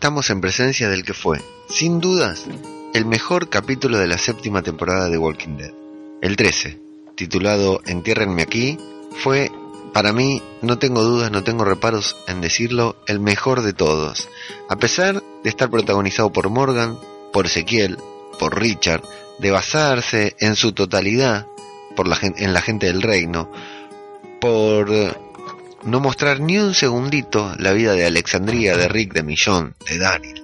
estamos en presencia del que fue, sin dudas, el mejor capítulo de la séptima temporada de Walking Dead. El 13, titulado Entiérrenme aquí, fue, para mí, no tengo dudas, no tengo reparos en decirlo, el mejor de todos. A pesar de estar protagonizado por Morgan, por Ezequiel, por Richard, de basarse en su totalidad por la, en la gente del reino, por no mostrar ni un segundito la vida de Alexandría, de Rick, de Millón, de Daniel.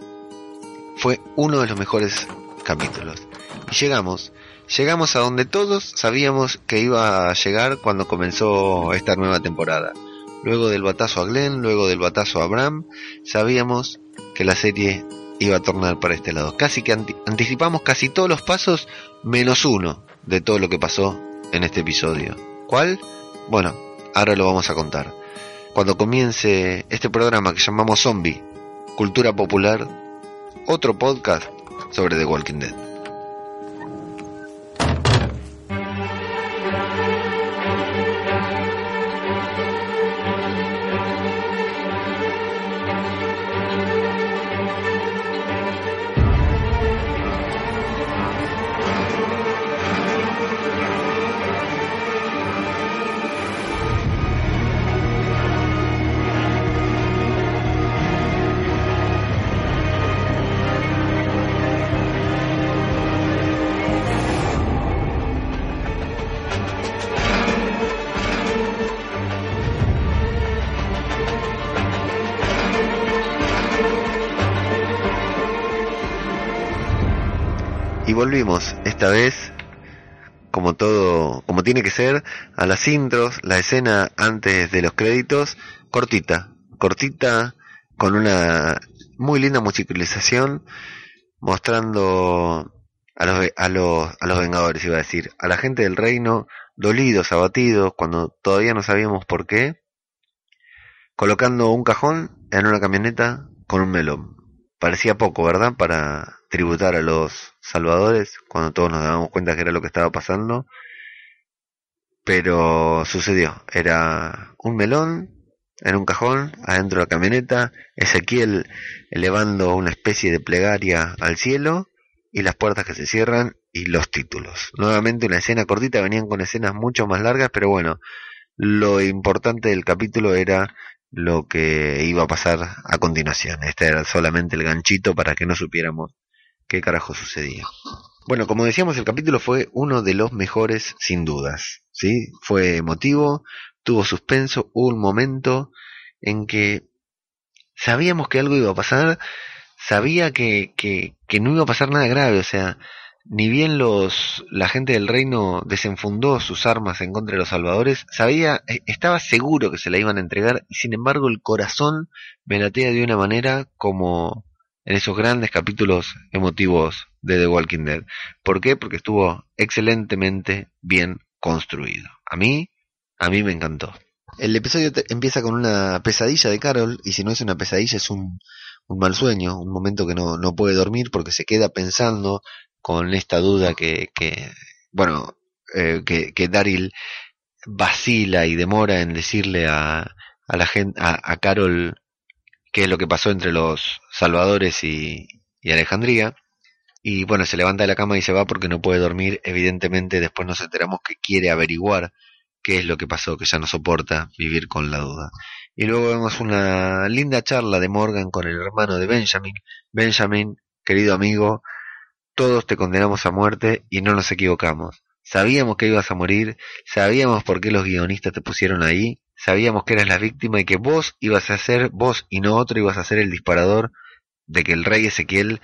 Fue uno de los mejores capítulos. Y llegamos, llegamos a donde todos sabíamos que iba a llegar cuando comenzó esta nueva temporada. Luego del batazo a Glenn, luego del batazo a Bram, sabíamos que la serie iba a tornar para este lado. Casi que anticipamos casi todos los pasos menos uno de todo lo que pasó en este episodio. ¿Cuál? Bueno, ahora lo vamos a contar cuando comience este programa que llamamos Zombie, Cultura Popular, otro podcast sobre The Walking Dead. Volvimos, esta vez, como todo, como tiene que ser, a las intros, la escena antes de los créditos, cortita, cortita, con una muy linda musicalización, mostrando a los, a los, a los Vengadores, iba a decir, a la gente del reino, dolidos, abatidos, cuando todavía no sabíamos por qué, colocando un cajón en una camioneta con un melón. Parecía poco, ¿verdad? Para tributar a los salvadores cuando todos nos dábamos cuenta que era lo que estaba pasando. Pero sucedió. Era un melón en un cajón adentro de la camioneta, Ezequiel elevando una especie de plegaria al cielo y las puertas que se cierran y los títulos. Nuevamente una escena cortita, venían con escenas mucho más largas, pero bueno, lo importante del capítulo era lo que iba a pasar a continuación. Este era solamente el ganchito para que no supiéramos qué carajo sucedía. Bueno, como decíamos, el capítulo fue uno de los mejores sin dudas. ¿sí? Fue emotivo, tuvo suspenso, hubo un momento en que sabíamos que algo iba a pasar, sabía que, que, que no iba a pasar nada grave, o sea, ni bien los la gente del reino desenfundó sus armas en contra de los salvadores, sabía, e, estaba seguro que se la iban a entregar, y sin embargo el corazón me latea de una manera como en esos grandes capítulos emotivos de The Walking Dead. ¿Por qué? Porque estuvo excelentemente bien construido. A mí, a mí me encantó. El episodio empieza con una pesadilla de Carol, y si no es una pesadilla es un, un mal sueño, un momento que no, no puede dormir porque se queda pensando con esta duda que, que bueno, eh, que, que Daryl vacila y demora en decirle a, a la gente, a, a Carol qué es lo que pasó entre los salvadores y, y Alejandría. Y bueno, se levanta de la cama y se va porque no puede dormir. Evidentemente después nos enteramos que quiere averiguar qué es lo que pasó, que ya no soporta vivir con la duda. Y luego vemos una linda charla de Morgan con el hermano de Benjamin. Benjamin, querido amigo, todos te condenamos a muerte y no nos equivocamos. Sabíamos que ibas a morir, sabíamos por qué los guionistas te pusieron ahí, sabíamos que eras la víctima y que vos ibas a ser, vos y no otro ibas a ser el disparador de que el rey Ezequiel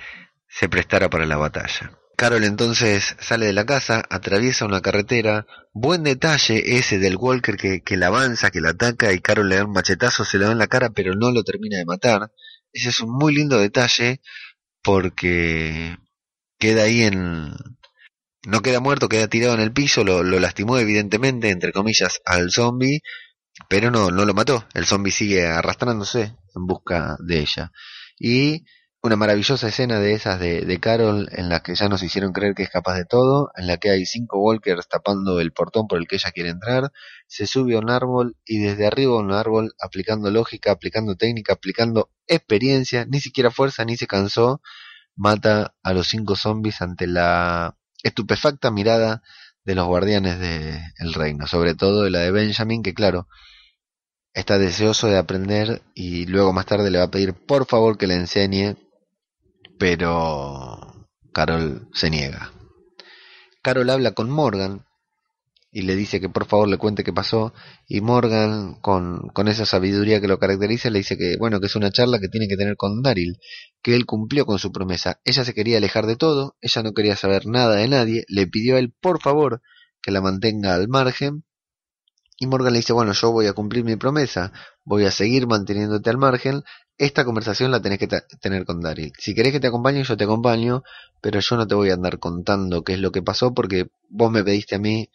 se prestara para la batalla. Carol entonces sale de la casa, atraviesa una carretera, buen detalle ese del Walker que, que la avanza, que la ataca y Carol le da un machetazo, se le da en la cara pero no lo termina de matar. Ese es un muy lindo detalle porque queda ahí en... No queda muerto, queda tirado en el piso, lo, lastimó evidentemente, entre comillas, al zombie, pero no, no lo mató. El zombie sigue arrastrándose en busca de ella. Y una maravillosa escena de esas de, de, Carol en la que ya nos hicieron creer que es capaz de todo, en la que hay cinco walkers tapando el portón por el que ella quiere entrar, se sube a un árbol y desde arriba a un árbol, aplicando lógica, aplicando técnica, aplicando experiencia, ni siquiera fuerza, ni se cansó, mata a los cinco zombies ante la estupefacta mirada de los guardianes del reino, sobre todo de la de Benjamin, que claro, está deseoso de aprender y luego más tarde le va a pedir por favor que le enseñe pero Carol se niega. Carol habla con Morgan y le dice que por favor le cuente qué pasó y Morgan con, con esa sabiduría que lo caracteriza le dice que bueno que es una charla que tiene que tener con Daryl que él cumplió con su promesa ella se quería alejar de todo ella no quería saber nada de nadie le pidió a él por favor que la mantenga al margen y Morgan le dice, bueno, yo voy a cumplir mi promesa, voy a seguir manteniéndote al margen, esta conversación la tenés que tener con Daryl. Si querés que te acompañe, yo te acompaño, pero yo no te voy a andar contando qué es lo que pasó porque vos me pediste a mí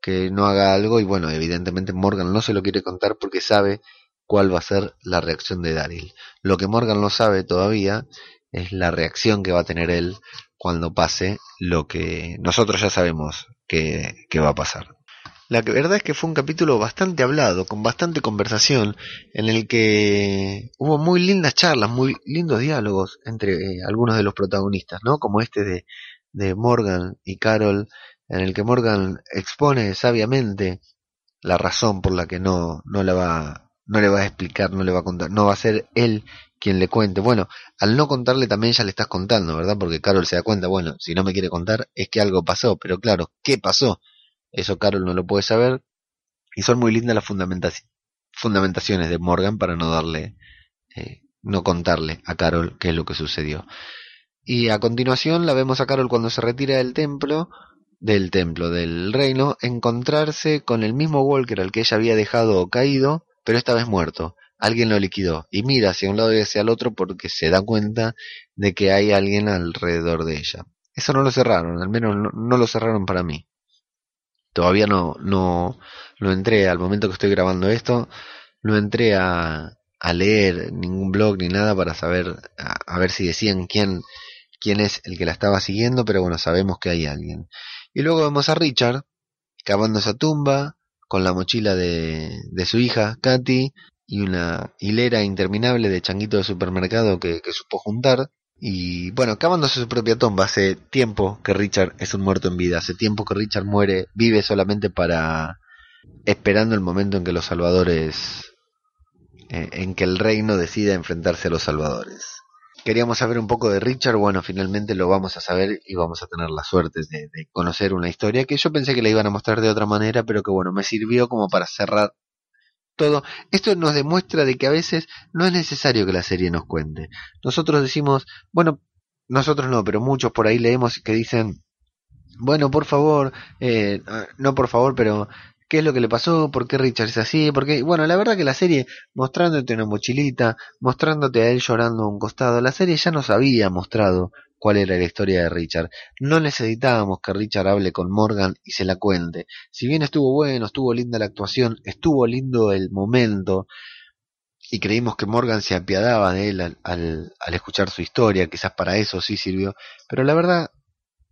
que no haga algo y bueno, evidentemente Morgan no se lo quiere contar porque sabe cuál va a ser la reacción de Daryl. Lo que Morgan no sabe todavía es la reacción que va a tener él cuando pase lo que nosotros ya sabemos que, que va a pasar. La verdad es que fue un capítulo bastante hablado, con bastante conversación, en el que hubo muy lindas charlas, muy lindos diálogos entre eh, algunos de los protagonistas, ¿no? Como este de, de Morgan y Carol, en el que Morgan expone sabiamente la razón por la que no, no la va, no le va a explicar, no le va a contar, no va a ser él quien le cuente. Bueno, al no contarle también ya le estás contando, ¿verdad? Porque Carol se da cuenta, bueno, si no me quiere contar es que algo pasó, pero claro, ¿qué pasó? Eso Carol no lo puede saber. Y son muy lindas las fundamentaciones de Morgan para no darle, eh, no contarle a Carol qué es lo que sucedió. Y a continuación la vemos a Carol cuando se retira del templo, del templo del reino, encontrarse con el mismo Walker al que ella había dejado caído, pero esta vez muerto. Alguien lo liquidó y mira hacia un lado y hacia el otro porque se da cuenta de que hay alguien alrededor de ella. Eso no lo cerraron, al menos no lo cerraron para mí. Todavía no, no, no entré, al momento que estoy grabando esto, no entré a, a leer ningún blog ni nada para saber, a, ver si decían quién, quién es el que la estaba siguiendo, pero bueno, sabemos que hay alguien. Y luego vemos a Richard cavando esa tumba con la mochila de, de su hija, Katy, y una hilera interminable de changuitos de supermercado que, supo juntar. Y bueno, cavándose su propia tumba, hace tiempo que Richard es un muerto en vida, hace tiempo que Richard muere, vive solamente para esperando el momento en que los salvadores, eh, en que el reino decida enfrentarse a los salvadores. Queríamos saber un poco de Richard, bueno, finalmente lo vamos a saber y vamos a tener la suerte de, conocer una historia que yo pensé que la iban a mostrar de otra manera, pero que bueno, me sirvió como para cerrar todo. Esto nos demuestra de que a veces no es necesario que la serie nos cuente. Nosotros decimos, bueno, nosotros no, pero muchos por ahí leemos que dicen, bueno, por favor, eh, no por favor, pero qué es lo que le pasó, por qué Richard es así, porque, bueno, la verdad que la serie, mostrándote una mochilita, mostrándote a él llorando a un costado, la serie ya nos había mostrado cuál era la historia de Richard. No necesitábamos que Richard hable con Morgan y se la cuente. Si bien estuvo bueno, estuvo linda la actuación, estuvo lindo el momento, y creímos que Morgan se apiadaba de él al, al, escuchar su historia, quizás para eso sí sirvió, pero la verdad,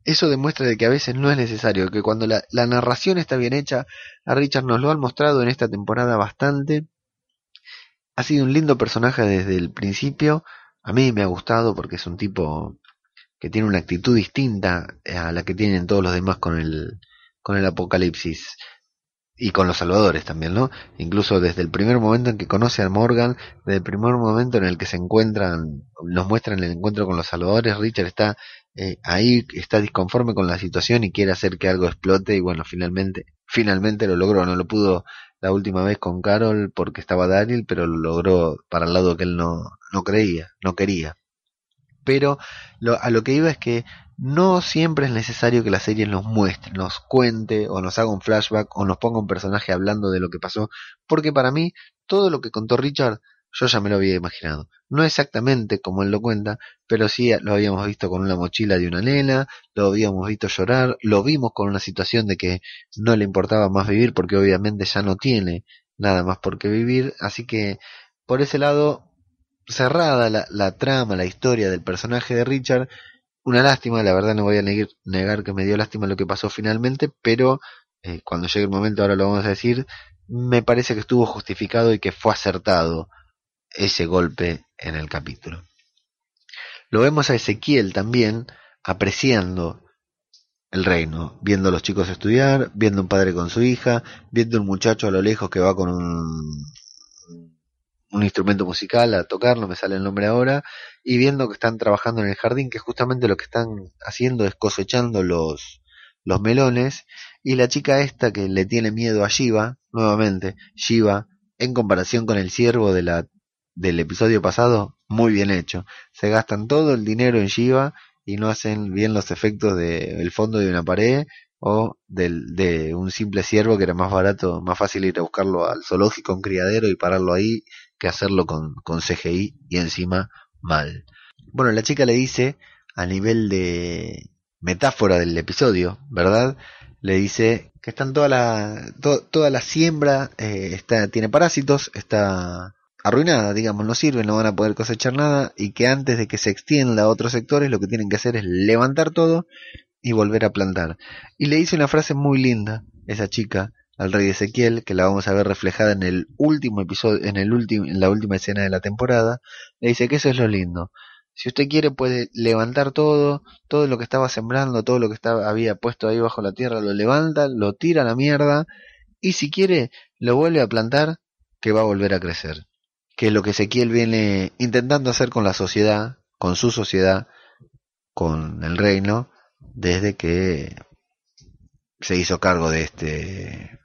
eso demuestra de que a veces no es necesario, que cuando la, la narración está bien hecha, a Richard nos lo han mostrado en esta temporada bastante, ha sido un lindo personaje desde el principio, a mí me ha gustado porque es un tipo que tiene una actitud distinta a la que tienen todos los demás con el, con el apocalipsis y con los salvadores también, ¿no? Incluso desde el primer momento en que conoce a Morgan, desde el primer momento en el que se encuentran, nos muestran el encuentro con los salvadores, Richard está eh, ahí, está disconforme con la situación y quiere hacer que algo explote y bueno, finalmente, finalmente lo logró, no lo pudo la última vez con Carol porque estaba Daniel, pero lo logró para el lado que él no, no creía, no quería. Pero a lo que iba es que no siempre es necesario que la serie nos muestre, nos cuente o nos haga un flashback o nos ponga un personaje hablando de lo que pasó, porque para mí todo lo que contó Richard yo ya me lo había imaginado. No exactamente como él lo cuenta, pero sí lo habíamos visto con una mochila de una nena, lo habíamos visto llorar, lo vimos con una situación de que no le importaba más vivir porque obviamente ya no tiene nada más por qué vivir, así que por ese lado cerrada la, la, trama, la historia del personaje de Richard. Una lástima, la verdad no voy a negar, que me dio lástima lo que pasó finalmente, pero eh, cuando llegue el momento, ahora lo vamos a decir, me parece que estuvo justificado y que fue acertado ese golpe en el capítulo. Lo vemos a Ezequiel también apreciando el reino, viendo a los chicos estudiar, viendo un padre con su hija, viendo un muchacho a lo lejos que va con un, instrumento musical a tocar, no me sale el nombre ahora, y viendo que están trabajando en el jardín, que justamente lo que están haciendo es cosechando los, los melones, y la chica esta que le tiene miedo a Shiva, nuevamente, Shiva, en comparación con el ciervo de la, del episodio pasado, muy bien hecho. Se gastan todo el dinero en Shiva y no hacen bien los efectos del fondo de una pared o del, de un simple ciervo que era más barato, más fácil ir a buscarlo al zoológico, un criadero y pararlo ahí que hacerlo con, con CGI y encima mal. Bueno, la chica le dice a nivel de metáfora del episodio, ¿verdad? Le dice que están toda la toda la siembra eh, está tiene parásitos, está arruinada, digamos, no sirve, no van a poder cosechar nada y que antes de que se extienda a otros sectores lo que tienen que hacer es levantar todo y volver a plantar. Y le dice una frase muy linda esa chica al rey Ezequiel, que la vamos a ver reflejada en el último episodio, en el último, en la última escena de la temporada, le dice que eso es lo lindo. Si usted quiere puede levantar todo, todo lo que estaba sembrando, todo lo que estaba, había puesto ahí bajo la tierra, lo levanta, lo tira a la mierda, y si quiere, lo vuelve a plantar, que va a volver a crecer que lo que Ezequiel viene intentando hacer con la sociedad, con su sociedad, con el reino, desde que se hizo cargo de este,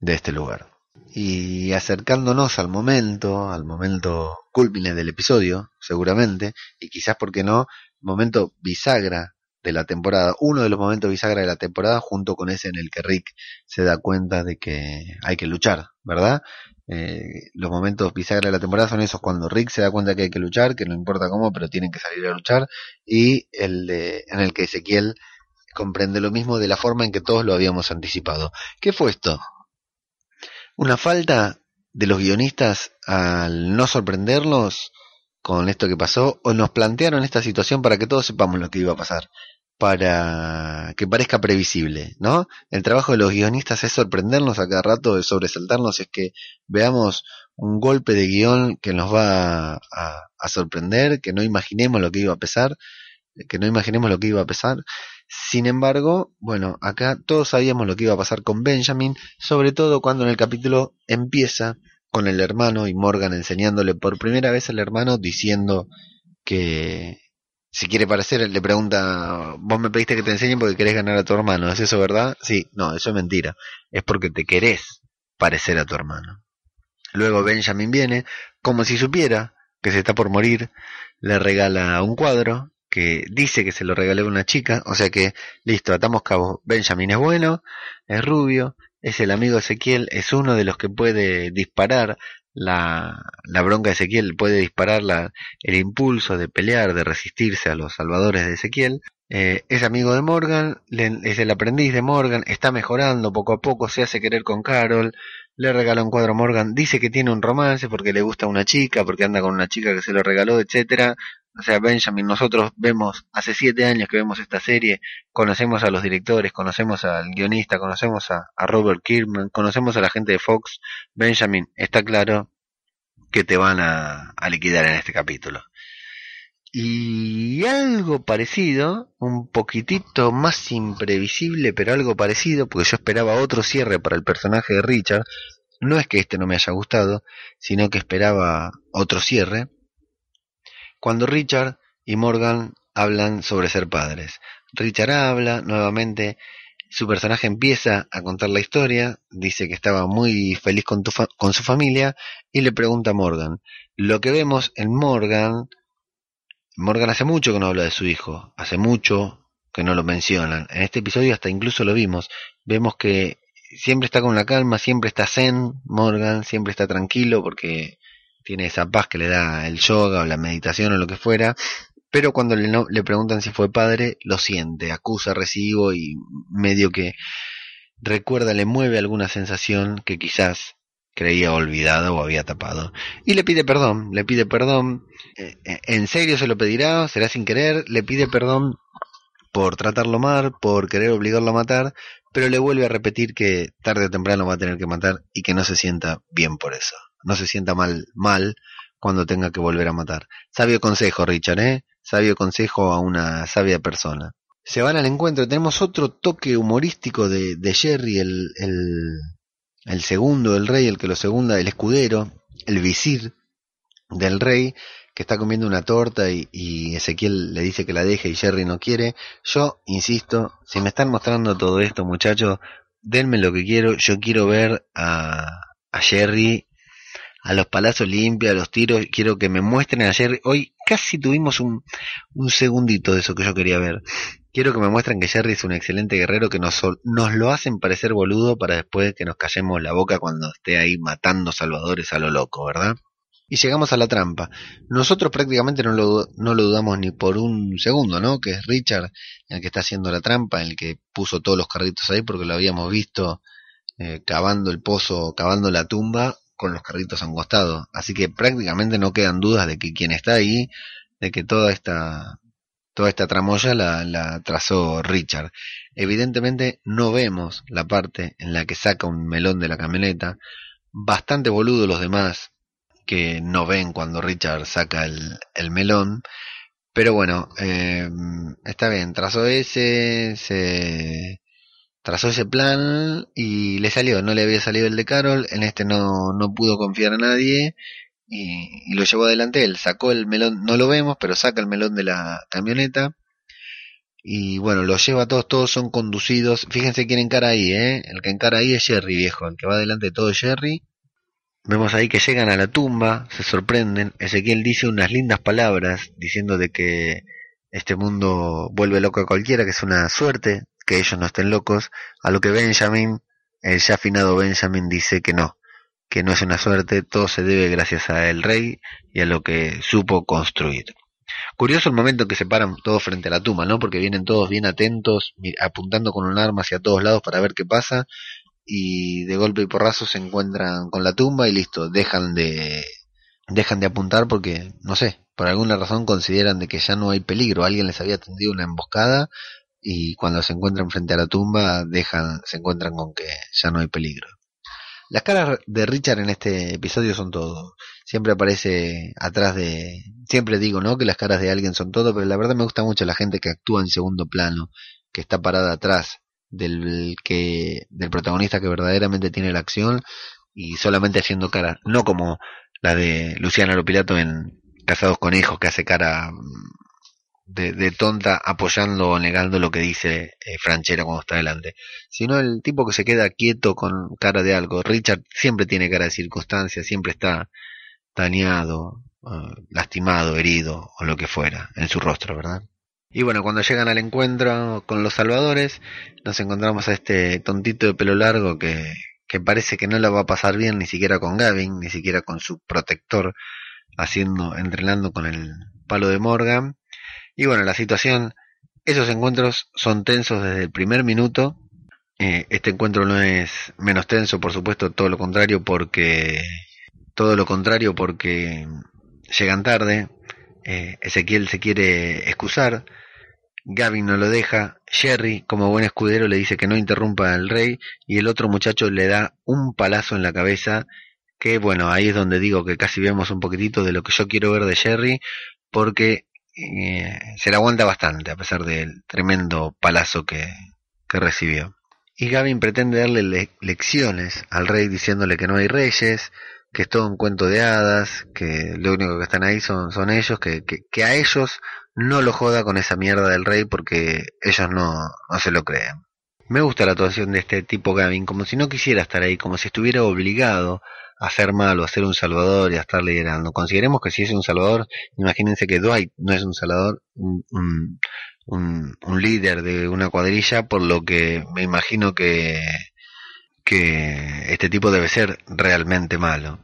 de este lugar. Y acercándonos al momento, al momento culmine del episodio, seguramente, y quizás, porque no, momento bisagra de la temporada, uno de los momentos bisagra de la temporada, junto con ese en el que Rick se da cuenta de que hay que luchar, ¿verdad? Eh, los momentos bisagra de la temporada son esos cuando Rick se da cuenta que hay que luchar, que no importa cómo, pero tienen que salir a luchar, y el de, en el que Ezequiel comprende lo mismo de la forma en que todos lo habíamos anticipado. ¿Qué fue esto? Una falta de los guionistas al no sorprenderlos con esto que pasó, o nos plantearon esta situación para que todos sepamos lo que iba a pasar para que parezca previsible, ¿no? El trabajo de los guionistas es sorprendernos a cada rato, de sobresaltarnos, es que veamos un golpe de guion que nos va a, a, sorprender, que no imaginemos lo que iba a pesar, que no imaginemos lo que iba a pesar. Sin embargo, bueno, acá todos sabíamos lo que iba a pasar con Benjamin, sobre todo cuando en el capítulo empieza con el hermano y Morgan enseñándole por primera vez al hermano diciendo que si quiere parecer, le pregunta, vos me pediste que te enseñe porque querés ganar a tu hermano, ¿es eso verdad? Sí, no, eso es mentira, es porque te querés parecer a tu hermano. Luego Benjamin viene, como si supiera que se está por morir, le regala un cuadro que dice que se lo regaló una chica, o sea que, listo, atamos cabo, Benjamin es bueno, es rubio, es el amigo Ezequiel, es uno de los que puede disparar la, la bronca de Ezequiel puede disparar la, el impulso de pelear, de resistirse a los salvadores de Ezequiel. Eh, es amigo de Morgan, es el aprendiz de Morgan, está mejorando poco a poco, se hace querer con Carol, le regala un cuadro a Morgan, dice que tiene un romance porque le gusta una chica, porque anda con una chica que se lo regaló, etcétera. O sea, Benjamin, nosotros vemos, hace siete años que vemos esta serie, conocemos a los directores, conocemos al guionista, conocemos a, Robert Kirkman, conocemos a la gente de Fox. Benjamin, está claro que te van a, a liquidar en este capítulo. Y algo parecido, un poquitito más imprevisible, pero algo parecido, porque yo esperaba otro cierre para el personaje de Richard. No es que este no me haya gustado, sino que esperaba otro cierre cuando Richard y Morgan hablan sobre ser padres. Richard habla nuevamente, su personaje empieza a contar la historia, dice que estaba muy feliz con, con su familia y le pregunta a Morgan. Lo que vemos en Morgan, Morgan hace mucho que no habla de su hijo, hace mucho que no lo mencionan. En este episodio hasta incluso lo vimos. Vemos que siempre está con la calma, siempre está zen, Morgan, siempre está tranquilo porque tiene esa paz que le da el yoga o la meditación o lo que fuera, pero cuando le, le preguntan si fue padre, lo siente, acusa recibo y medio que recuerda, le mueve alguna sensación que quizás, creía olvidado o había tapado. Y le pide perdón, le pide perdón. Eh, eh, ¿En serio se lo pedirá? ¿Será sin querer? Le pide perdón por tratarlo mal, por querer obligarlo a matar, pero le vuelve a repetir que tarde o temprano va a tener que matar y que no se sienta bien por eso. No se sienta mal, mal cuando tenga que volver a matar. Sabio consejo, Richard, ¿eh? Sabio consejo a una sabia persona. Se van al encuentro. Tenemos otro toque humorístico de, de Jerry, el, el, el segundo rey, el que lo segunda, el escudero, el visir del rey, que está comiendo una torta y, Ezequiel le dice que la deje y Jerry no quiere. Yo insisto, si me están mostrando todo esto, muchachos, denme lo que quiero. Yo quiero ver a, a Jerry a los palazos limpios, a los tiros. Quiero que me muestren a Jerry. Hoy casi tuvimos un, un segundito de eso que yo quería ver. Quiero que me muestren que Jerry es un excelente guerrero, que nos, nos lo hacen parecer boludo para después que nos callemos la boca cuando esté ahí matando salvadores a lo loco, ¿verdad? Y llegamos a la trampa. Nosotros prácticamente no lo, no lo dudamos ni por un segundo, ¿no? Que es Richard el que está haciendo la trampa, el que puso todos los carritos ahí porque lo habíamos visto eh, cavando el pozo, cavando la tumba con los carritos angostados. Así que prácticamente no quedan dudas de que quien está ahí, de que toda esta toda esta tramoya la, la, trazó Richard. Evidentemente no vemos la parte en la que saca un melón de la camioneta. Bastante boludo los demás que no ven cuando Richard saca el, el melón. Pero bueno, eh, está bien, trazó ese, se trazó ese plan y le salió, no le había salido el de Carol, en este no, no pudo confiar a nadie y, lo llevó adelante él. Sacó el melón, no lo vemos, pero saca el melón de la camioneta. Y bueno, lo lleva a todos, todos son conducidos. Fíjense quién encara ahí, ¿eh? El que encara ahí es Jerry, viejo. El que va adelante de todo es Jerry. Vemos ahí que llegan a la tumba, se sorprenden. Ezequiel dice unas lindas palabras diciendo de que este mundo vuelve loco a cualquiera, que es una suerte que ellos no estén locos. A lo que Benjamin, el ya afinado Benjamin, dice que no, que no es una suerte, todo se debe gracias a el rey y a lo que supo construir. Curioso el momento en que se paran todos frente a la tumba, ¿no? Porque vienen todos bien atentos, apuntando con un arma hacia todos lados para ver qué pasa, y de golpe y porrazo se encuentran con la tumba y listo, dejan de dejan de apuntar porque, no sé, por alguna razón consideran de que ya no hay peligro, alguien les había tendido una emboscada y cuando se encuentran frente a la tumba dejan, se encuentran con que ya no hay peligro. Las caras de Richard en este episodio son todo. Siempre aparece atrás de... Siempre digo, ¿no? Que las caras de alguien son todo, pero la verdad me gusta mucho la gente que actúa en segundo plano, que está parada atrás del que del protagonista que verdaderamente tiene la acción y solamente haciendo cara, no como la de Luciana Lopilato en Casados con Hijos, que hace cara de, tonta apoyando o negando lo que dice eh, Franchera cuando está delante, sino el tipo que se queda quieto con cara de algo. Richard siempre tiene cara de circunstancia, siempre está dañado, eh, lastimado, herido o lo que fuera en su rostro, ¿verdad? Y bueno, cuando llegan al encuentro con los salvadores, nos encontramos a este tontito de pelo largo que, que parece que no la va a pasar bien ni siquiera con Gavin, ni siquiera con su protector, haciendo, entrenando con el palo de Morgan y bueno, la situación, esos encuentros son tensos desde el primer minuto. Eh, este encuentro no es menos tenso, por supuesto, todo lo contrario, porque todo lo contrario porque llegan tarde. Eh, Ezequiel se quiere excusar. Gavin no lo deja. Jerry, como buen escudero, le dice que no interrumpa al rey. Y el otro muchacho le da un palazo en la cabeza. Que bueno, ahí es donde digo que casi vemos un poquitito de lo que yo quiero ver de Jerry. Porque eh, se la aguanta bastante a pesar del tremendo palazo que, que recibió. Y Gavin pretende darle lecciones al rey diciéndole que no hay reyes, que es todo un cuento de hadas, que lo único que están ahí son, son ellos, que, que, que, a ellos no lo joda con esa mierda del rey porque ellos no, no se lo creen. Me gusta la actuación de este tipo Gavin, como si no quisiera estar ahí, como si estuviera obligado a ser malo, a ser un salvador y a estar liderando. Consideremos que si es un salvador, imagínense que Dwight no es un salvador, un, un, un, líder de una cuadrilla, por lo que me imagino que, que este tipo debe ser realmente malo.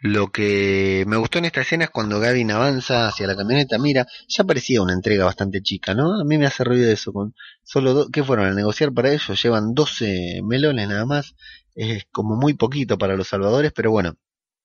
Lo que me gustó en esta escena es cuando Gavin avanza hacia la camioneta, mira, ya parecía una entrega bastante chica, ¿no? A mí me hace ruido eso, con solo dos, ¿qué fueron a negociar para ellos? Llevan 12 melones nada más, es como muy poquito para los salvadores, pero bueno,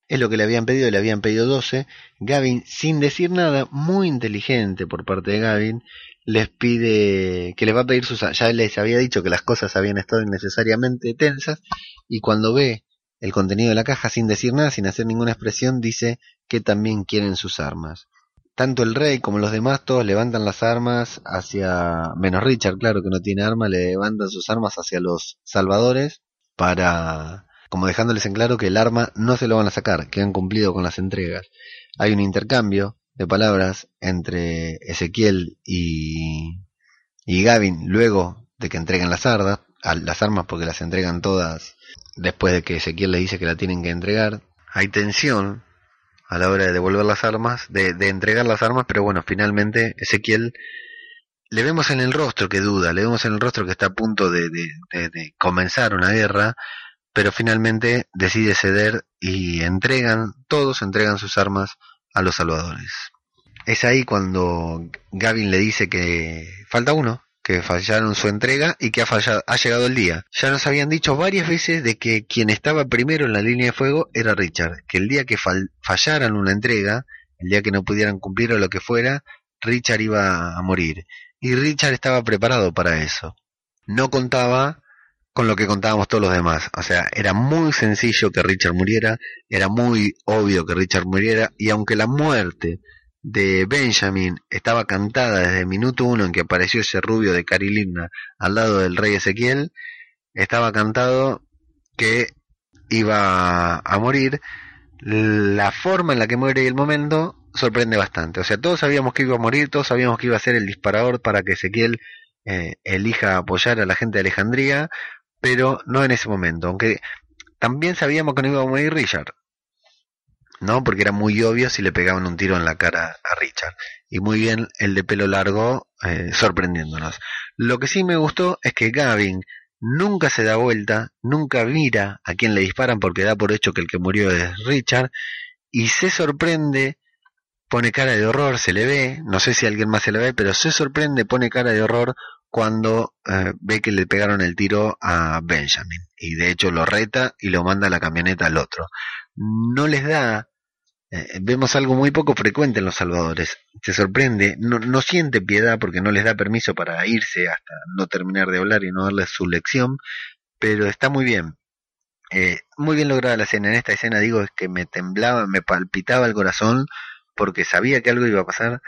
es lo que le habían pedido, le habían pedido 12. Gavin, sin decir nada, muy inteligente por parte de Gavin, les pide que le va a pedir sus... Ya les había dicho que las cosas habían estado innecesariamente tensas y cuando ve el contenido de la caja sin decir nada, sin hacer ninguna expresión, dice que también quieren sus armas. Tanto el rey como los demás todos levantan las armas hacia... menos Richard, claro que no tiene arma, le levantan sus armas hacia los salvadores para como dejándoles en claro que el arma no se lo van a sacar, que han cumplido con las entregas. Hay un intercambio de palabras entre Ezequiel y, y Gavin luego de que entregan las, armas, las armas porque las entregan todas después de que Ezequiel le dice que la tienen que entregar. Hay tensión a la hora de devolver las armas, de, de entregar las armas, pero bueno, finalmente Ezequiel le vemos en el rostro que duda, le vemos en el rostro que está a punto de, comenzar una guerra, pero finalmente decide ceder y entregan, todos entregan sus armas a los salvadores. Es ahí cuando Gavin le dice que falta uno, que fallaron su entrega y que ha, fallado, ha llegado el día. Ya nos habían dicho varias veces de que quien estaba primero en la línea de fuego era Richard, que el día que fallaran una entrega, el día que no pudieran cumplir o lo que fuera, Richard iba a morir. Y Richard estaba preparado para eso. No contaba con lo que contábamos todos los demás. O sea, era muy sencillo que Richard muriera, era muy obvio que Richard muriera, y aunque la muerte de Benjamin estaba cantada desde el minuto uno en que apareció ese rubio de Carilina al lado del rey Ezequiel, estaba cantado que iba a morir. La forma en la que muere y el momento sorprende bastante. O sea, todos sabíamos que iba a morir, todos sabíamos que iba a ser el disparador para que Ezequiel eh, elija apoyar a la gente de Alejandría, pero no en ese momento, aunque también sabíamos que no iba a morir Richard, ¿no? Porque era muy obvio si le pegaban un tiro en la cara a Richard. Y muy bien el de pelo largo eh, sorprendiéndonos. Lo que sí me gustó es que Gavin nunca se da vuelta, nunca mira a quien le disparan porque da por hecho que el que murió es Richard y se sorprende, pone cara de horror, se le ve, no sé si alguien más se le ve, pero se sorprende, pone cara de horror cuando eh, ve que le pegaron el tiro a Benjamin y de hecho lo reta y lo manda a la camioneta al otro. No les da, eh, vemos algo muy poco frecuente en los salvadores, se sorprende, no, no siente piedad porque no les da permiso para irse hasta no terminar de hablar y no darles su lección, pero está muy bien. Eh, muy bien lograda la escena. En esta escena digo es que me temblaba, me palpitaba el corazón porque sabía que algo iba a pasar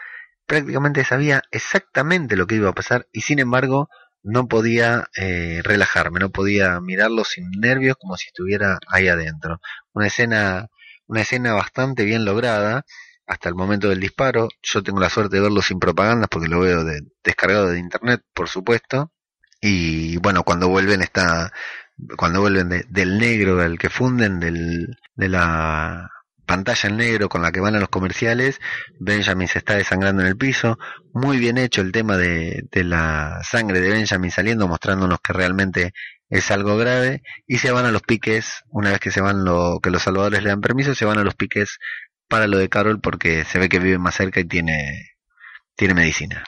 prácticamente sabía exactamente lo que iba a pasar y sin embargo no podía eh, relajarme, no podía mirarlo sin nervios como si estuviera ahí adentro. Una escena, una escena bastante bien lograda hasta el momento del disparo. Yo tengo la suerte de verlo sin propagandas porque lo veo de, descargado de internet, por supuesto. Y bueno, cuando vuelven está, cuando vuelven del negro del que funden, del, de la pantalla en negro con la que van a los comerciales, Benjamin se está desangrando en el piso, muy bien hecho el tema de, la sangre de Benjamin saliendo, mostrándonos que realmente es algo grave, y se van a los piques, una vez que se van lo, que los salvadores le dan permiso, se van a los piques para lo de Carol porque se ve que vive más cerca y tiene, tiene medicina.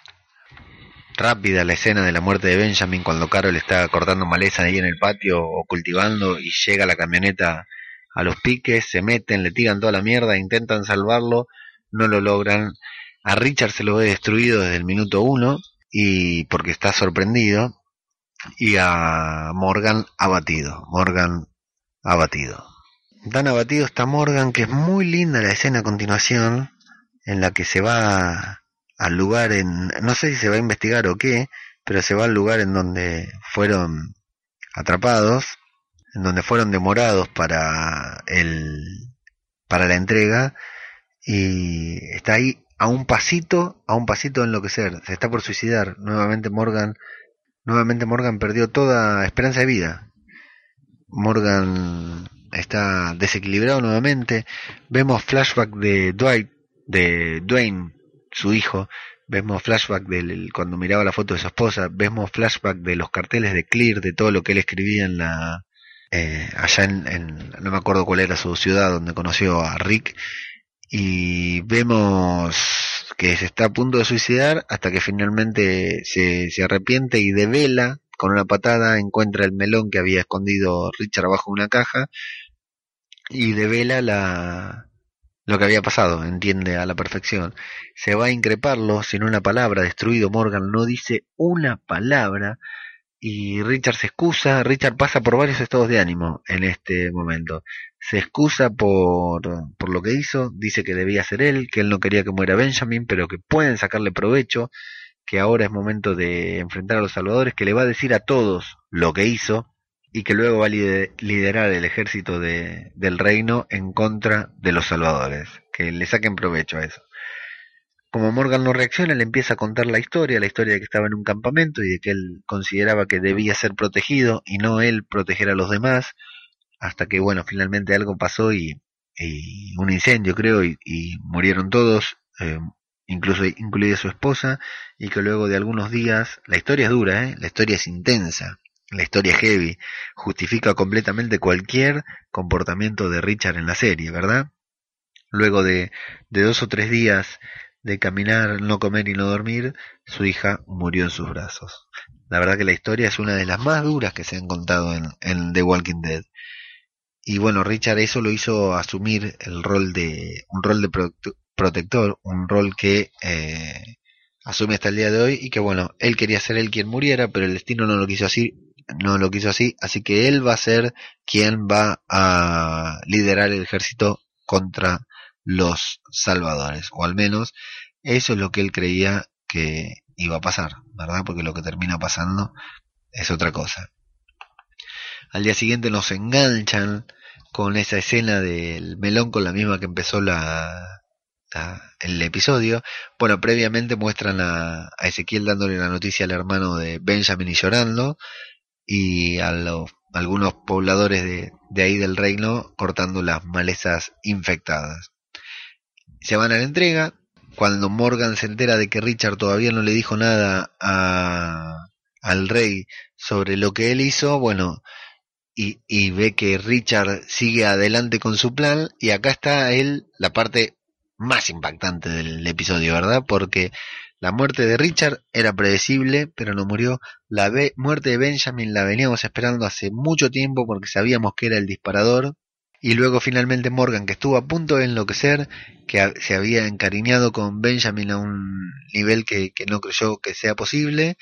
Rápida la escena de la muerte de Benjamin cuando Carol está cortando maleza ahí en el patio o cultivando y llega la camioneta a los piques, se meten, le tiran toda la mierda, intentan salvarlo, no lo logran. A Richard se lo ve destruido desde el minuto uno y porque está sorprendido y a Morgan abatido. Morgan abatido. Tan abatido está Morgan que es muy linda la escena a continuación en la que se va al lugar en no sé si se va a investigar o qué, pero se va al lugar en donde fueron atrapados en donde fueron demorados para el para la entrega y está ahí a un pasito, a un pasito de enloquecer, se está por suicidar. Nuevamente Morgan, nuevamente Morgan perdió toda esperanza de vida. Morgan está desequilibrado nuevamente. Vemos flashback de Dwight, de Dwayne, su hijo. Vemos flashback de cuando miraba la foto de su esposa. Vemos flashback de los carteles de Clear, de todo lo que él escribía en la, eh, allá en, no me acuerdo cuál era su ciudad donde conoció a Rick y vemos que se está a punto de suicidar hasta que finalmente se, arrepiente y devela con una patada encuentra el melón que había escondido Richard abajo de una caja y devela la, lo que había pasado, entiende a la perfección. Se va a increparlo sin una palabra, destruido Morgan no dice una palabra y Richard se excusa, Richard pasa por varios estados de ánimo en este momento. Se excusa por, por lo que hizo, dice que debía ser él, que él no quería que muera Benjamin, pero que pueden sacarle provecho, que ahora es momento de enfrentar a los salvadores, que le va a decir a todos lo que hizo y que luego va a liderar el ejército de, del reino en contra de los salvadores, que le saquen provecho a eso. Como Morgan no reacciona, le empieza a contar la historia, la historia de que estaba en un campamento y de que él consideraba que debía ser protegido y no él proteger a los demás, hasta que, bueno, finalmente algo pasó y, un incendio, creo, y, murieron todos, eh, incluso incluida su esposa, y que luego de algunos días, la historia es dura, ¿eh? la historia es intensa, la historia es heavy, justifica completamente cualquier comportamiento de Richard en la serie, ¿verdad? Luego de, de dos o tres días de caminar, no comer y no dormir, su hija murió en sus brazos. La verdad que la historia es una de las más duras que se han contado en, The Walking Dead. Y bueno, Richard eso lo hizo asumir el rol de un rol de protector, un rol que eh, asume hasta el día de hoy y que bueno, él quería ser él quien muriera, pero el destino no lo quiso así, no lo quiso así, así que él va a ser quien va a liderar el ejército contra los salvadores, o al menos eso es lo que él creía que iba a pasar, ¿verdad? Porque lo que termina pasando es otra cosa. Al día siguiente nos enganchan con esa escena del melón con la misma que empezó la, el episodio. Bueno, previamente muestran a, Ezequiel dándole la noticia al hermano de Benjamin y llorando y a los, algunos pobladores de ahí del reino cortando las malezas infectadas se van a la entrega. Cuando Morgan se entera de que Richard todavía no le dijo nada a, al rey sobre lo que él hizo, bueno, y, y ve que Richard sigue adelante con su plan, y acá está él, la parte más impactante del episodio, ¿verdad? Porque la muerte de Richard era predecible, pero no murió. La muerte de Benjamin la veníamos esperando hace mucho tiempo porque sabíamos que era el disparador y luego finalmente Morgan, que estuvo a punto de enloquecer, que se había encariñado con Benjamin a un nivel que, no creyó que sea posible,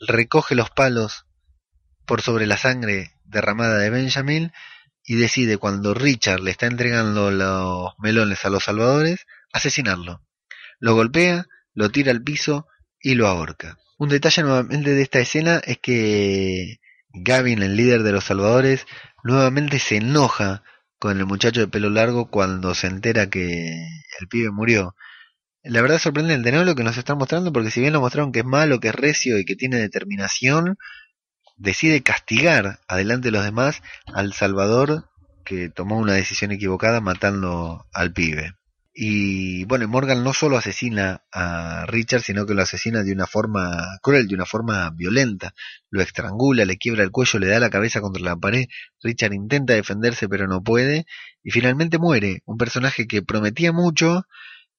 recoge los palos por sobre la sangre derramada de Benjamin y decide cuando Richard le está entregando los melones a los salvadores, asesinarlo. Lo golpea, lo tira al piso y lo ahorca. Un detalle nuevamente de esta escena es que Gavin, el líder de los salvadores, nuevamente se enoja con el muchacho de pelo largo cuando se entera que el pibe murió. La verdad es sorprendente, ¿no? Lo que nos están mostrando, porque si bien lo mostraron que es malo, que es recio y que tiene determinación, decide castigar adelante de los demás al Salvador que tomó una decisión equivocada matando al pibe. Y bueno, Morgan no solo asesina a Richard, sino que lo asesina de una forma cruel, de una forma violenta. Lo estrangula, le quiebra el cuello, le da la cabeza contra la pared. Richard intenta defenderse pero no puede. Y finalmente muere. Un personaje que prometía mucho,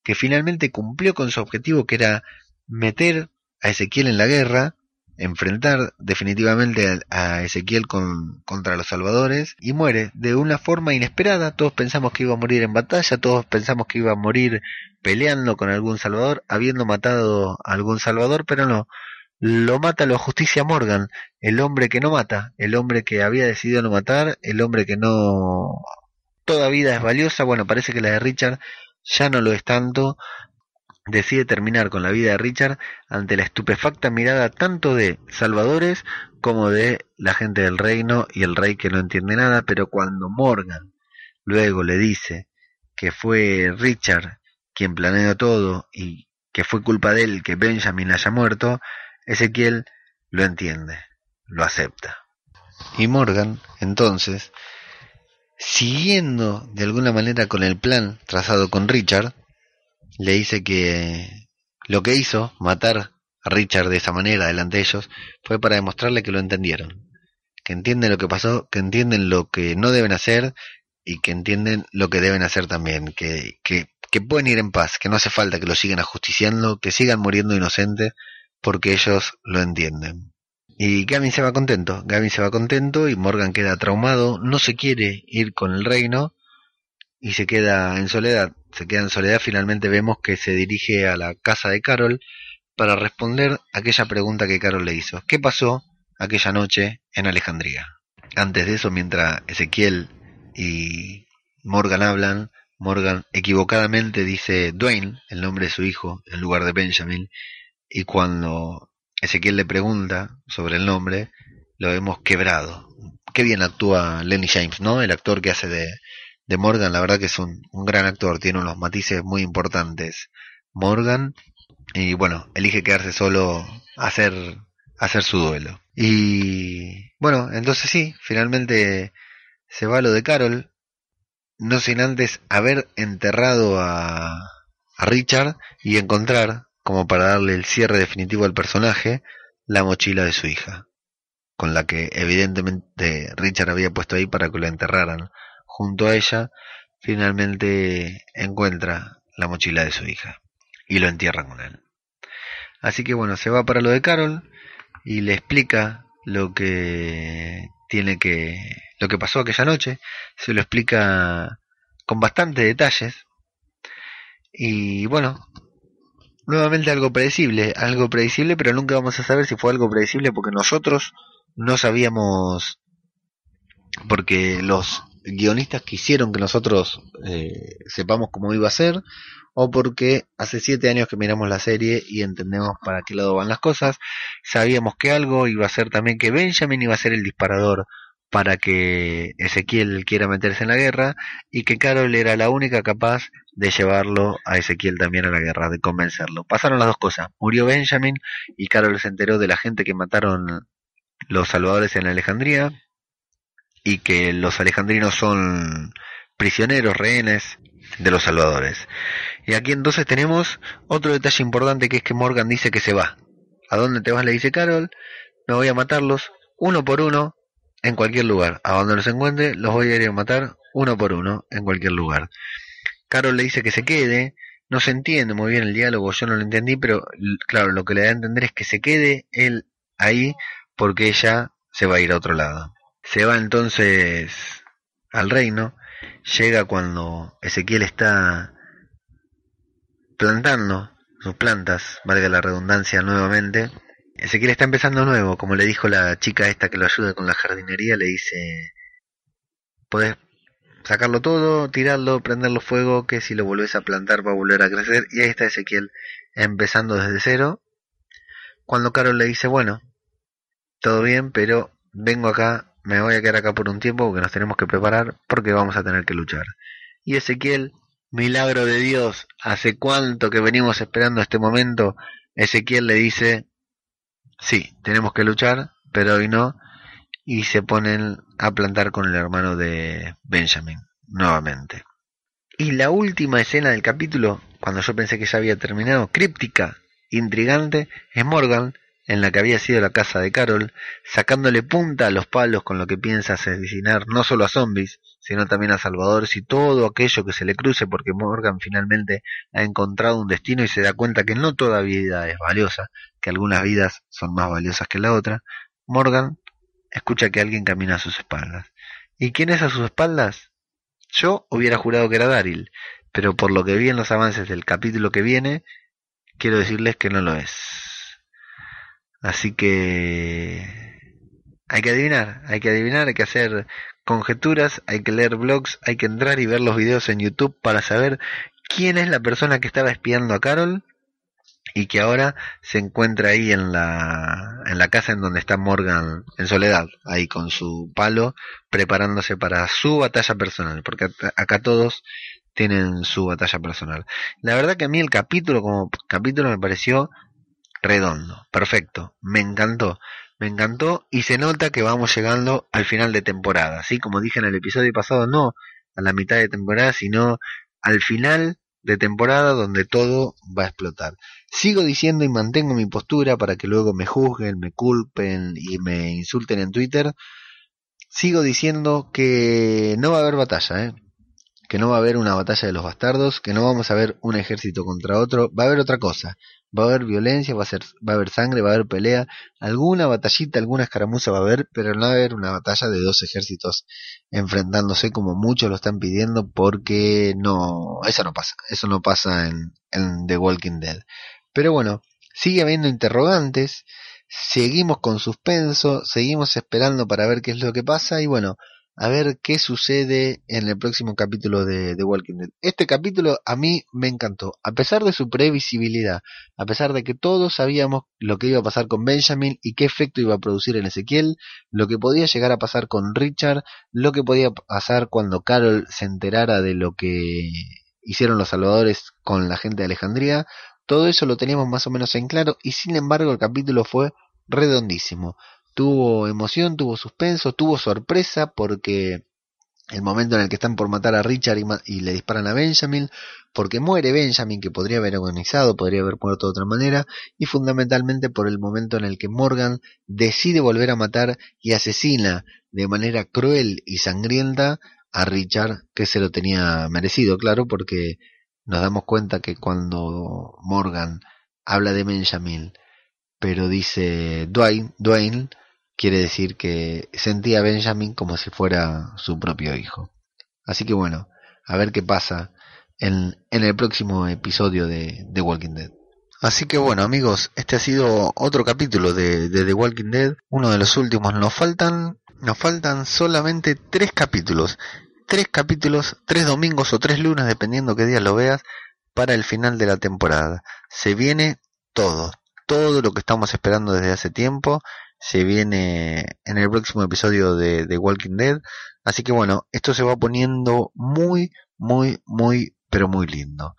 que finalmente cumplió con su objetivo que era meter a Ezequiel en la guerra enfrentar definitivamente a Ezequiel con, contra los salvadores y muere de una forma inesperada. Todos pensamos que iba a morir en batalla, todos pensamos que iba a morir peleando con algún salvador, habiendo matado a algún salvador, pero no. Lo mata la justicia Morgan, el hombre que no mata, el hombre que había decidido no matar, el hombre que no... Toda vida es valiosa, bueno, parece que la de Richard ya no lo es tanto, decide terminar con la vida de Richard ante la estupefacta mirada tanto de salvadores como de la gente del reino y el rey que no entiende nada, pero cuando Morgan luego le dice que fue Richard quien planeó todo y que fue culpa de él que Benjamin haya muerto, Ezequiel lo entiende, lo acepta. Y Morgan, entonces, siguiendo de alguna manera con el plan trazado con Richard, le dice que lo que hizo, matar a Richard de esa manera delante de ellos, fue para demostrarle que lo entendieron, que entienden lo que pasó, que entienden lo que no deben hacer y que entienden lo que deben hacer también, que, que, que pueden ir en paz, que no hace falta que lo sigan ajusticiando, que sigan muriendo inocentes porque ellos lo entienden. Y Gavin se va contento, Gavin se va contento y Morgan queda traumado, no se quiere ir con el reino y se queda en soledad. Se queda en soledad, finalmente vemos que se dirige a la casa de Carol para responder aquella pregunta que Carol le hizo. ¿Qué pasó aquella noche en Alejandría? Antes de eso, mientras Ezequiel y Morgan hablan, Morgan equivocadamente dice Dwayne, el nombre de su hijo, en lugar de Benjamin, y cuando Ezequiel le pregunta sobre el nombre, lo vemos quebrado. Qué bien actúa Lenny James, ¿no? El actor que hace de, de Morgan, la verdad que es un, un, gran actor, tiene unos matices muy importantes. Morgan, y bueno, elige quedarse solo hacer, hacer su duelo. Y bueno, entonces sí, finalmente se va lo de Carol, no sin antes haber enterrado a, a Richard y encontrar como para darle el cierre definitivo al personaje, la mochila de su hija, con la que evidentemente Richard había puesto ahí para que la enterraran. Junto a ella, finalmente encuentra la mochila de su hija y lo entierra con él. Así que bueno, se va para lo de Carol y le explica lo que tiene que lo que pasó aquella noche, se lo explica con bastante detalles y bueno, nuevamente algo predecible, algo predecible, pero nunca vamos a saber si fue algo predecible porque nosotros no sabíamos, porque los guionistas quisieron que nosotros eh, sepamos cómo iba a ser, o porque hace siete años que miramos la serie y entendemos para qué lado van las cosas, sabíamos que algo iba a ser también que Benjamin iba a ser el disparador para que Ezequiel quiera meterse en la guerra y que Carol era la única capaz de llevarlo a Ezequiel también a la guerra, de convencerlo. Pasaron las dos cosas. Murió Benjamin y Carol se enteró de la gente que mataron los salvadores en Alejandría y que los alejandrinos son prisioneros, rehenes de los salvadores. Y aquí entonces tenemos otro detalle importante que es que Morgan dice que se va. ¿A dónde te vas? Le dice Carol. Me voy a matarlos uno por uno en cualquier lugar. A donde los encuentre, los voy a ir a matar uno por uno en cualquier lugar. Carol le dice que se quede. No se entiende muy bien el diálogo, yo no lo entendí, pero claro, lo que le da a entender es que se quede él ahí porque ella se va a ir a otro lado. Se va entonces al reino, llega cuando Ezequiel está plantando sus plantas, valga la redundancia nuevamente, Ezequiel está empezando nuevo, como le dijo la chica esta que lo ayuda con la jardinería, le dice, podés sacarlo todo, tirarlo, prenderlo fuego, que si lo volvés a plantar va a volver a crecer. Y ahí está Ezequiel empezando desde cero. Cuando Carol le dice, bueno, todo bien, pero vengo acá, me voy a quedar acá por un tiempo porque nos tenemos que preparar porque vamos a tener que luchar. Y Ezequiel, milagro de Dios, hace cuánto que venimos esperando este momento, Ezequiel le dice, Sí, tenemos que luchar, pero hoy no. Y se ponen a plantar con el hermano de Benjamin, nuevamente. Y la última escena del capítulo, cuando yo pensé que ya había terminado, críptica, intrigante, es Morgan, en la que había sido la casa de Carol, sacándole punta a los palos con lo que piensa asesinar no solo a zombies, sino también a salvadores y todo aquello que se le cruce, porque Morgan finalmente ha encontrado un destino y se da cuenta que no toda vida es valiosa, que algunas vidas son más valiosas que la otra. Morgan escucha que alguien camina a sus espaldas. ¿Y quién es a sus espaldas? Yo hubiera jurado que era Daryl, pero por lo que vi en los avances del capítulo que viene, quiero decirles que no lo es. Así que hay que adivinar, hay que adivinar, hay que hacer conjeturas, hay que leer blogs, hay que entrar y ver los videos en YouTube para saber quién es la persona que estaba espiando a Carol y que ahora se encuentra ahí en la, en la casa en donde está Morgan en soledad, ahí con su palo, preparándose para su batalla personal, porque acá todos tienen su batalla personal. La verdad que a mí el capítulo como capítulo me pareció redondo, perfecto, me encantó. Me encantó y se nota que vamos llegando al final de temporada, así como dije en el episodio pasado, no a la mitad de temporada, sino al final de temporada donde todo va a explotar. Sigo diciendo y mantengo mi postura para que luego me juzguen, me culpen y me insulten en Twitter. Sigo diciendo que no va a haber batalla, ¿eh? Que no va a haber una batalla de los bastardos, que no vamos a ver un ejército contra otro, va a haber otra cosa. Va a haber violencia, va a, ser, va a haber sangre, va a haber pelea, alguna batallita, alguna escaramuza va a haber, pero no va a haber una batalla de dos ejércitos enfrentándose como muchos lo están pidiendo porque no, eso no pasa, eso no pasa en, en The Walking Dead. Pero bueno, sigue habiendo interrogantes, seguimos con suspenso, seguimos esperando para ver qué es lo que pasa y bueno, a ver qué sucede en el próximo capítulo de Walking Dead. Este capítulo a mí me encantó, a pesar de su previsibilidad, a pesar de que todos sabíamos lo que iba a pasar con Benjamin y qué efecto iba a producir en Ezequiel, lo que podía llegar a pasar con Richard, lo que podía pasar cuando Carol se enterara de lo que hicieron los salvadores con la gente de Alejandría, todo eso lo teníamos más o menos en claro y sin embargo el capítulo fue redondísimo tuvo emoción, tuvo suspenso, tuvo sorpresa porque el momento en el que están por matar a Richard y, le disparan a Benjamin, porque muere Benjamin, que podría haber agonizado, podría haber muerto de otra manera, y fundamentalmente por el momento en el que Morgan decide volver a matar y asesina de manera cruel y sangrienta a Richard, que se lo tenía merecido, claro, porque nos damos cuenta que cuando Morgan habla de Benjamin, pero dice Dwayne, Dwayne quiere decir que sentía a Benjamin como si fuera su propio hijo. Así que bueno, a ver qué pasa en, en el próximo episodio de The Walking Dead. Así que bueno amigos, este ha sido otro capítulo de, de, The Walking Dead, uno de los últimos. Nos faltan, nos faltan solamente tres capítulos, tres capítulos, tres domingos o tres lunas, dependiendo qué día lo veas, para el final de la temporada. Se viene todo, todo lo que estamos esperando desde hace tiempo se viene en el próximo episodio de, Walking Dead. Así que bueno, esto se va poniendo muy, muy, muy, pero muy lindo.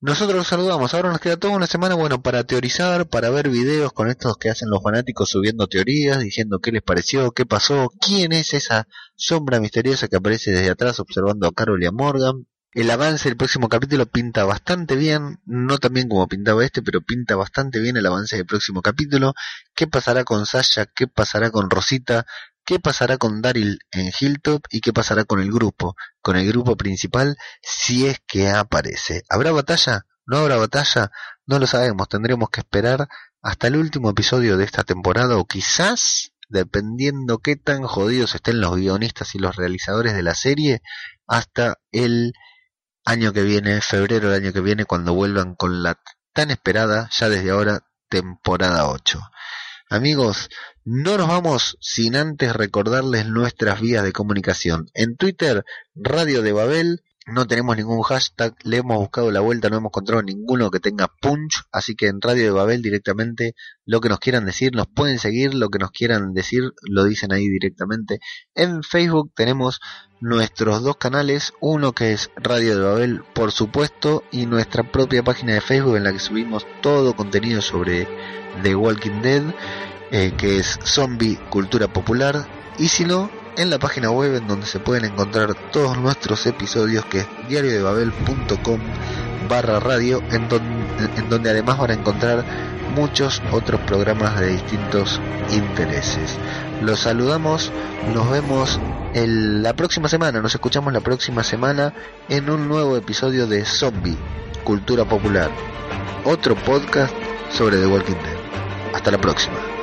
Nosotros los saludamos. Ahora nos queda toda una semana, bueno, para teorizar, para ver videos con estos que hacen los fanáticos subiendo teorías, diciendo qué les pareció, qué pasó, quién es esa sombra misteriosa que aparece desde atrás observando a Carol y a Morgan. El avance del próximo capítulo pinta bastante bien, no tan bien como pintaba este, pero pinta bastante bien el avance del próximo capítulo. ¿Qué pasará con Sasha? ¿Qué pasará con Rosita? ¿Qué pasará con Daryl en Hilltop? ¿Y qué pasará con el grupo? Con el grupo principal, si es que aparece. ¿Habrá batalla? ¿No habrá batalla? No lo sabemos, tendremos que esperar hasta el último episodio de esta temporada o quizás, dependiendo qué tan jodidos estén los guionistas y los realizadores de la serie, hasta el año que viene, febrero del año que viene, cuando vuelvan con la tan esperada, ya desde ahora, temporada 8. Amigos, no nos vamos sin antes recordarles nuestras vías de comunicación. En Twitter, Radio de Babel, no tenemos ningún hashtag, le hemos buscado la vuelta, no hemos encontrado ninguno que tenga punch, así que en Radio de Babel directamente lo que nos quieran decir, nos pueden seguir, lo que nos quieran decir, lo dicen ahí directamente. En Facebook tenemos nuestros dos canales, uno que es Radio de Babel, por supuesto, y nuestra propia página de Facebook en la que subimos todo contenido sobre The Walking Dead, eh, que es Zombie Cultura Popular, y si no, en la página web en donde se pueden encontrar todos nuestros episodios que es diariodebabel.com barra radio en donde, en donde además van a encontrar muchos otros programas de distintos intereses. Los saludamos, nos vemos la próxima semana, nos escuchamos la próxima semana en un nuevo episodio de Zombie, Cultura Popular, otro podcast sobre The Walking Dead. Hasta la próxima.